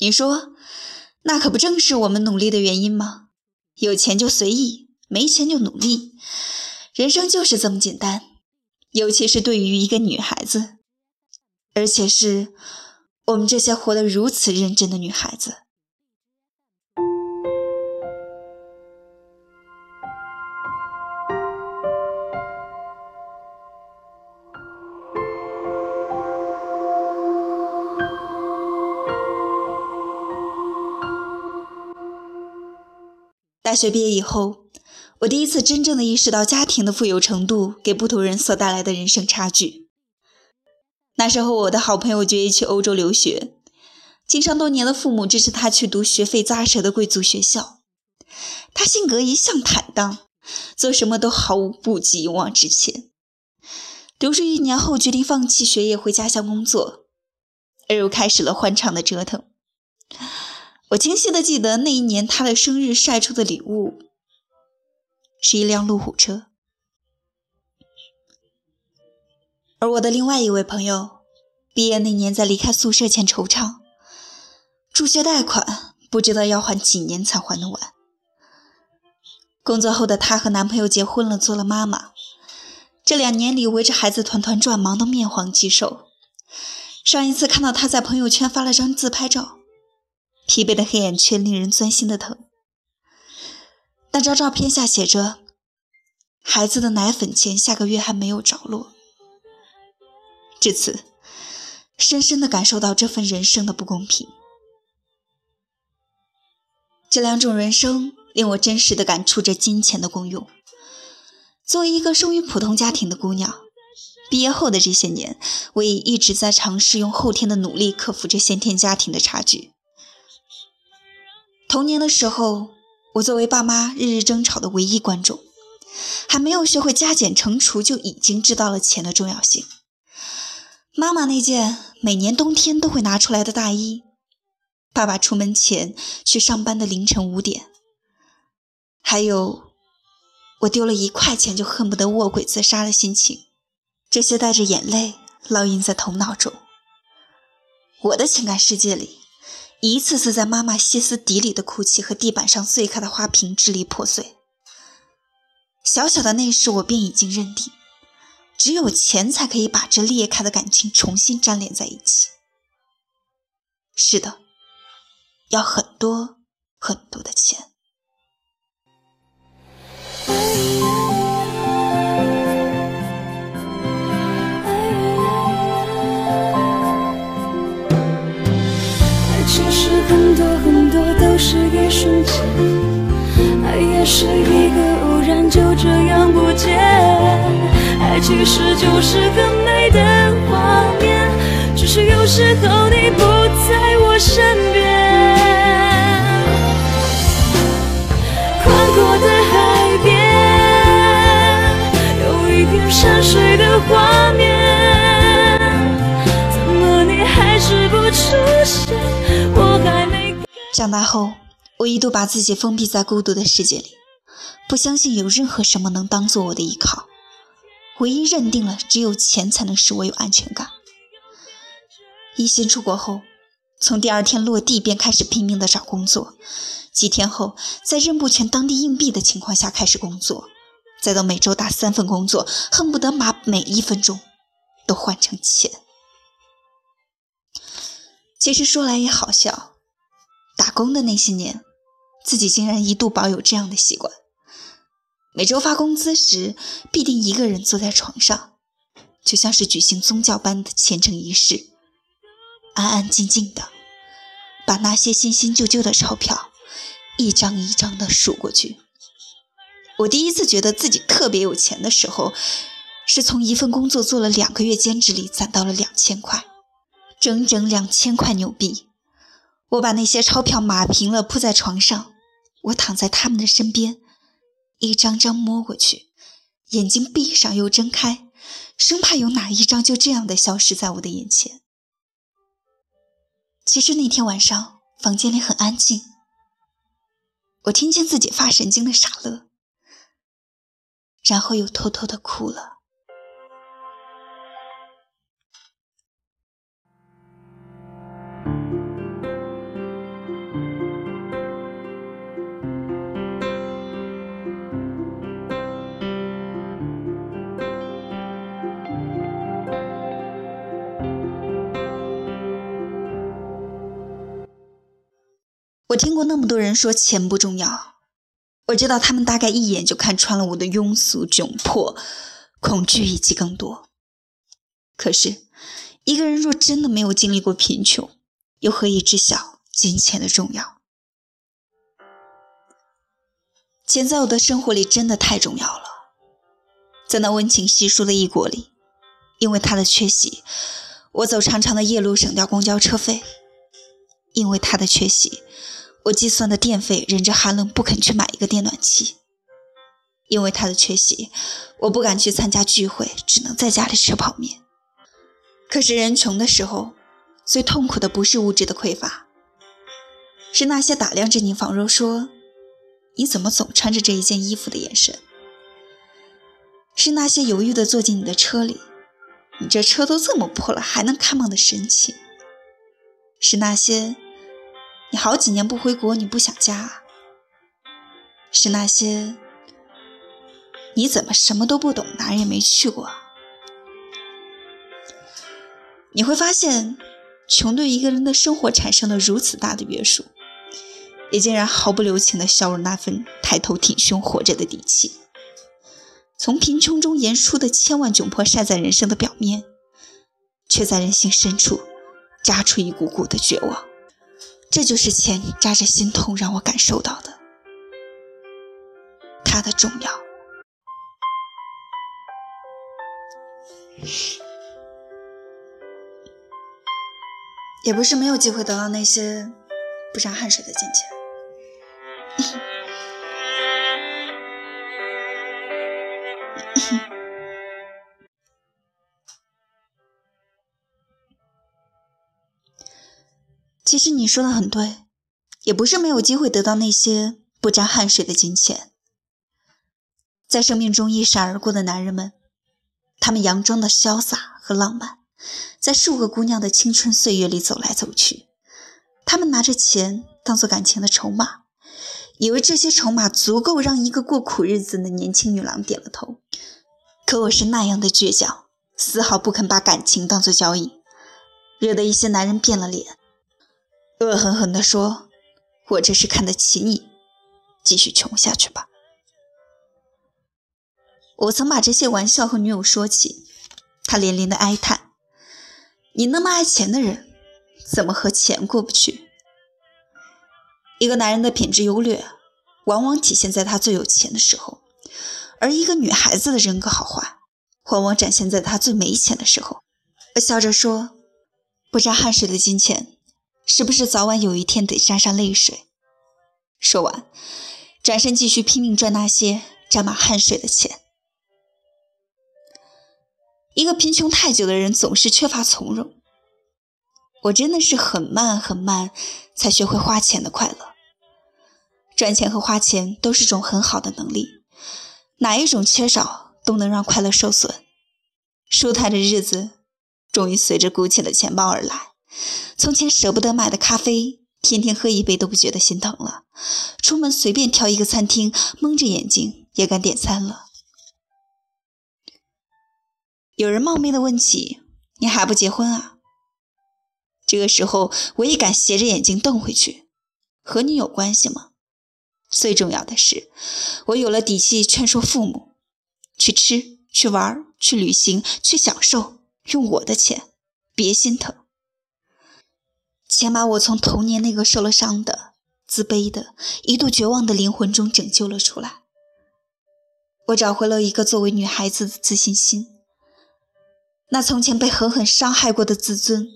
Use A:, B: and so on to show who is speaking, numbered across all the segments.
A: 你说，那可不正是我们努力的原因吗？有钱就随意，没钱就努力，人生就是这么简单。尤其是对于一个女孩子，而且是我们这些活得如此认真的女孩子。大学毕业以后，我第一次真正的意识到家庭的富有程度给不同人所带来的人生差距。那时候，我的好朋友决意去欧洲留学，经商多年的父母支持他去读学费扎舌的贵族学校。他性格一向坦荡，做什么都毫无顾忌，勇往直前。读书一年后，决定放弃学业，回家乡工作，而又开始了欢畅的折腾。我清晰的记得那一年他的生日晒出的礼物是一辆路虎车，而我的另外一位朋友毕业那年在离开宿舍前惆怅，助学贷款不知道要还几年才还得完。工作后的她和男朋友结婚了，做了妈妈，这两年里围着孩子团团转，忙得面黄肌瘦。上一次看到她在朋友圈发了张自拍照。疲惫的黑眼圈令人钻心的疼。那张照片下写着：“孩子的奶粉钱下个月还没有着落。”至此，深深的感受到这份人生的不公平。这两种人生令我真实的感触着金钱的功用。作为一个生于普通家庭的姑娘，毕业后的这些年，我也一直在尝试用后天的努力克服这先天家庭的差距。童年的时候，我作为爸妈日日争吵的唯一观众，还没有学会加减乘除，就已经知道了钱的重要性。妈妈那件每年冬天都会拿出来的大衣，爸爸出门前去上班的凌晨五点，还有我丢了一块钱就恨不得卧轨自杀的心情，这些带着眼泪烙印在头脑中。我的情感世界里。一次次在妈妈歇斯底里的哭泣和地板上碎开的花瓶支离破碎，小小的那时我便已经认定，只有钱才可以把这裂开的感情重新粘连在一起。是的，要很多很多的钱。
B: 其实很多很多都是一瞬间，爱也是一个偶然，就这样不见。爱其实就是很美的画面，只是有时候你不在我身边。
A: 长大后，我一度把自己封闭在孤独的世界里，不相信有任何什么能当做我的依靠，唯一认定了只有钱才能使我有安全感。一心出国后，从第二天落地便开始拼命的找工作，几天后，在认不全当地硬币的情况下开始工作，再到每周打三份工作，恨不得把每一分钟都换成钱。其实说来也好笑。打工的那些年，自己竟然一度保有这样的习惯：每周发工资时，必定一个人坐在床上，就像是举行宗教般的虔诚仪式，安安静静的把那些新新旧旧的钞票一张一张的数过去。我第一次觉得自己特别有钱的时候，是从一份工作做了两个月兼职里攒到了两千块，整整两千块纽币。我把那些钞票码平了，铺在床上。我躺在他们的身边，一张张摸过去，眼睛闭上又睁开，生怕有哪一张就这样的消失在我的眼前。其实那天晚上房间里很安静，我听见自己发神经的傻乐，然后又偷偷的哭了。我听过那么多人说钱不重要，我知道他们大概一眼就看穿了我的庸俗、窘迫、恐惧以及更多。可是，一个人若真的没有经历过贫穷，又何以知晓金钱的重要？钱在我的生活里真的太重要了，在那温情稀疏的异国里，因为它的缺席，我走长长的夜路省掉公交车费；因为它的缺席，我计算的电费忍着寒冷不肯去买一个电暖气；因为他的缺席，我不敢去参加聚会，只能在家里吃泡面。可是人穷的时候，最痛苦的不是物质的匮乏，是那些打量着你仿若说“你怎么总穿着这一件衣服”的眼神；是那些犹豫的坐进你的车里，你这车都这么破了还能开吗的神情；是那些你好几年不回国你不想家；啊；是那些你怎么什么都不懂，哪儿也没去过。你会发现，穷对一个人的生活产生了如此大的约束，也竟然毫不留情地削弱那份抬头挺胸活着的底气。从贫穷中演出的千万窘迫晒在人生的表面，却在人心深处扎出一股股的绝望。这就是钱扎着心痛让我感受到的，它的重要。也不是没有机会得到那些不沾汗水的金钱。其实你说的很对，也不是没有机会得到那些不沾汗水的金钱。在生命中一闪而过的男人们，他们佯装的潇洒和浪漫。在数个姑娘的青春岁月里走来走去，他们拿着钱当做感情的筹码，以为这些筹码足够让一个过苦日子的年轻女郎点了头。可我是那样的倔强，丝毫不肯把感情当做交易，惹得一些男人变了脸，恶狠狠地说：“我这是看得起你，继续穷下去吧。”我曾把这些玩笑和女友说起，她连连的哀叹。你那么爱钱的人，怎么和钱过不去？一个男人的品质优劣，往往体现在他最有钱的时候；而一个女孩子的人格好坏，往往展现在她最没钱的时候。我笑着说：“不沾汗水的金钱，是不是早晚有一天得沾上泪水？”说完，转身继续拼命赚那些沾满汗水的钱。一个贫穷太久的人总是缺乏从容。我真的是很慢很慢才学会花钱的快乐。赚钱和花钱都是种很好的能力，哪一种缺少都能让快乐受损。舒坦的日子终于随着鼓起的钱包而来。从前舍不得买的咖啡，天天喝一杯都不觉得心疼了。出门随便挑一个餐厅，蒙着眼睛也敢点餐了。有人冒昧的问起：“你还不结婚啊？”这个时候，我也敢斜着眼睛瞪回去：“和你有关系吗？”最重要的是，我有了底气劝说父母：去吃、去玩、去旅行、去享受，用我的钱，别心疼。钱把我从童年那个受了伤的、自卑的、一度绝望的灵魂中拯救了出来。我找回了一个作为女孩子的自信心。那从前被狠狠伤害过的自尊，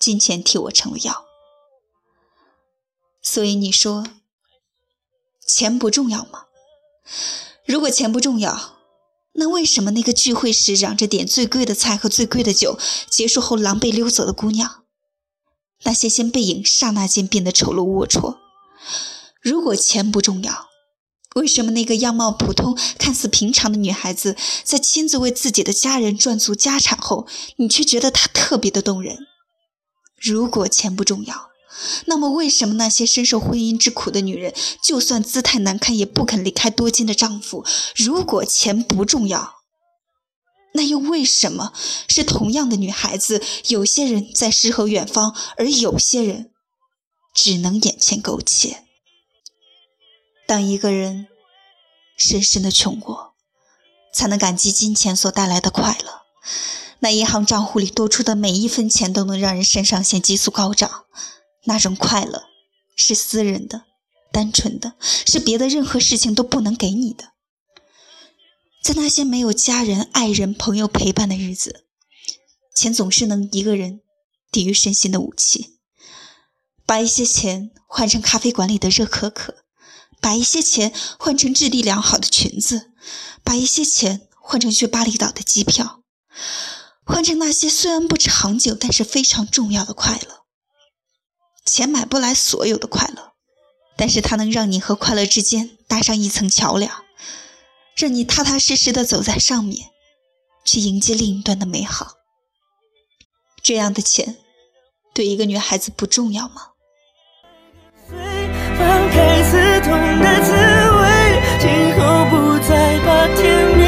A: 金钱替我成了药。所以你说，钱不重要吗？如果钱不重要，那为什么那个聚会时嚷着点最贵的菜和最贵的酒，结束后狼狈溜走的姑娘，那些先背影刹那间变得丑陋龌龊？如果钱不重要，为什么那个样貌普通、看似平常的女孩子，在亲自为自己的家人赚足家产后，你却觉得她特别的动人？如果钱不重要，那么为什么那些深受婚姻之苦的女人，就算姿态难看，也不肯离开多金的丈夫？如果钱不重要，那又为什么是同样的女孩子，有些人在诗和远方，而有些人只能眼前苟且。当一个人深深的穷过，才能感激金钱所带来的快乐。那银行账户里多出的每一分钱，都能让人肾上腺激素高涨。那种快乐是私人的、单纯的，是别的任何事情都不能给你的。在那些没有家人、爱人、朋友陪伴的日子，钱总是能一个人抵御身心的武器。把一些钱换成咖啡馆里的热可可，把一些钱换成质地良好的裙子，把一些钱换成去巴厘岛的机票。换成那些虽然不长久，但是非常重要的快乐。钱买不来所有的快乐，但是它能让你和快乐之间搭上一层桥梁，让你踏踏实实的走在上面，去迎接另一端的美好。这样的钱，对一个女孩子不重要吗？放开刺痛的滋味，今后不再怕甜蜜。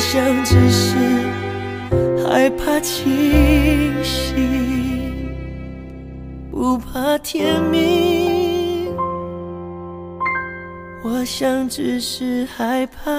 A: 想只是害怕清醒，不怕天明。想只是害怕。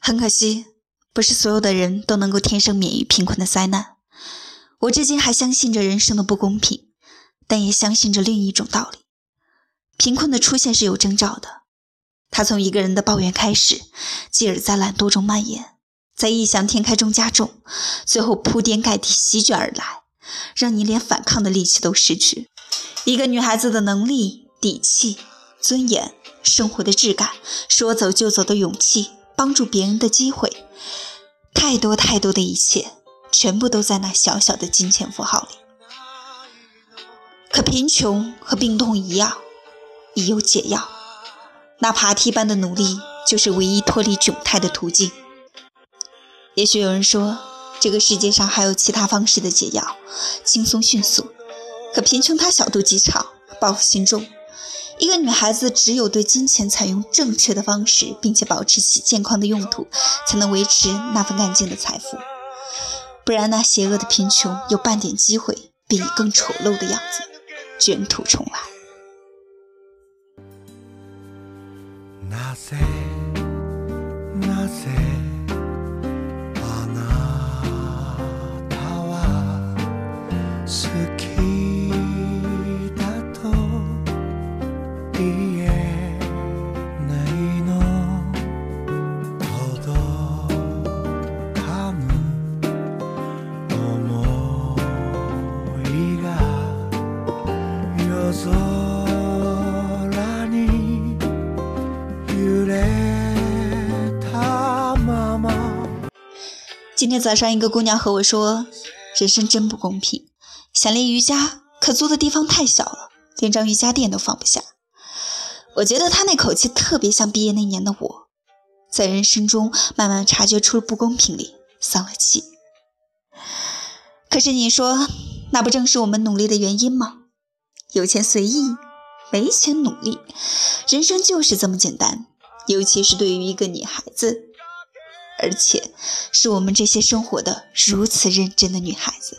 A: 很可惜，不是所有的人都能够天生免于贫困的灾难。我至今还相信着人生的不公平，但也相信着另一种道理：贫困的出现是有征兆的。它从一个人的抱怨开始，继而在懒惰中蔓延，在异想天开中加重，最后铺天盖地席卷而来，让你连反抗的力气都失去。一个女孩子的能力、底气、尊严、生活的质感、说走就走的勇气。帮助别人的机会，太多太多的一切，全部都在那小小的金钱符号里。可贫穷和病痛一样，已有解药。那爬梯般的努力，就是唯一脱离窘态的途径。也许有人说，这个世界上还有其他方式的解药，轻松迅速。可贫穷它小肚鸡肠，报复心重。一个女孩子只有对金钱采用正确的方式，并且保持其健康的用途，才能维持那份干净的财富。不然，那邪恶的贫穷有半点机会，便以更丑陋的样子卷土重来。今天早上，一个姑娘和我说：“人生真不公平，想练瑜伽，可租的地方太小了，连张瑜伽垫都放不下。”我觉得她那口气特别像毕业那年的我，在人生中慢慢察觉出了不公平里丧了气。可是你说，那不正是我们努力的原因吗？有钱随意，没钱努力，人生就是这么简单。尤其是对于一个女孩子。而且，是我们这些生活的如此认真的女孩子。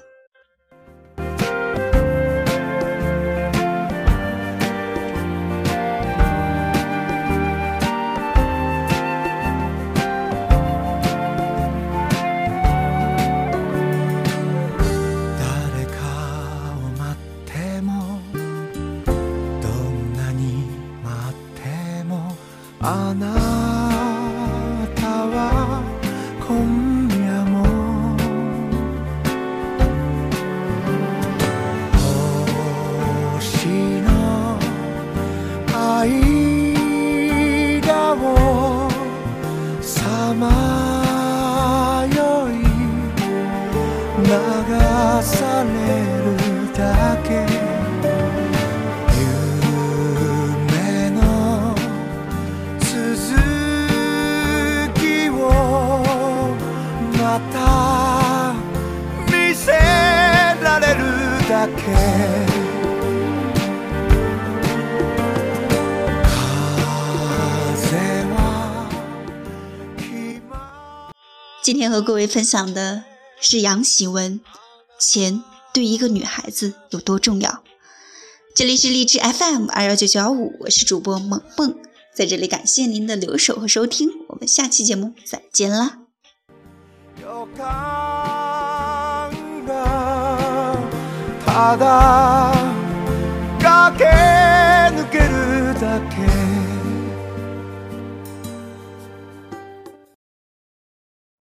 C: さい流されるだけ。夢の続きをまた見せられるだけ。
A: 今天和各位分享的是杨喜文，钱对一个女孩子有多重要？这里是荔枝 FM 二幺九九幺五，我是主播萌萌，在这里感谢您的留守和收听，我们下期节目再见啦！
C: 予感がただ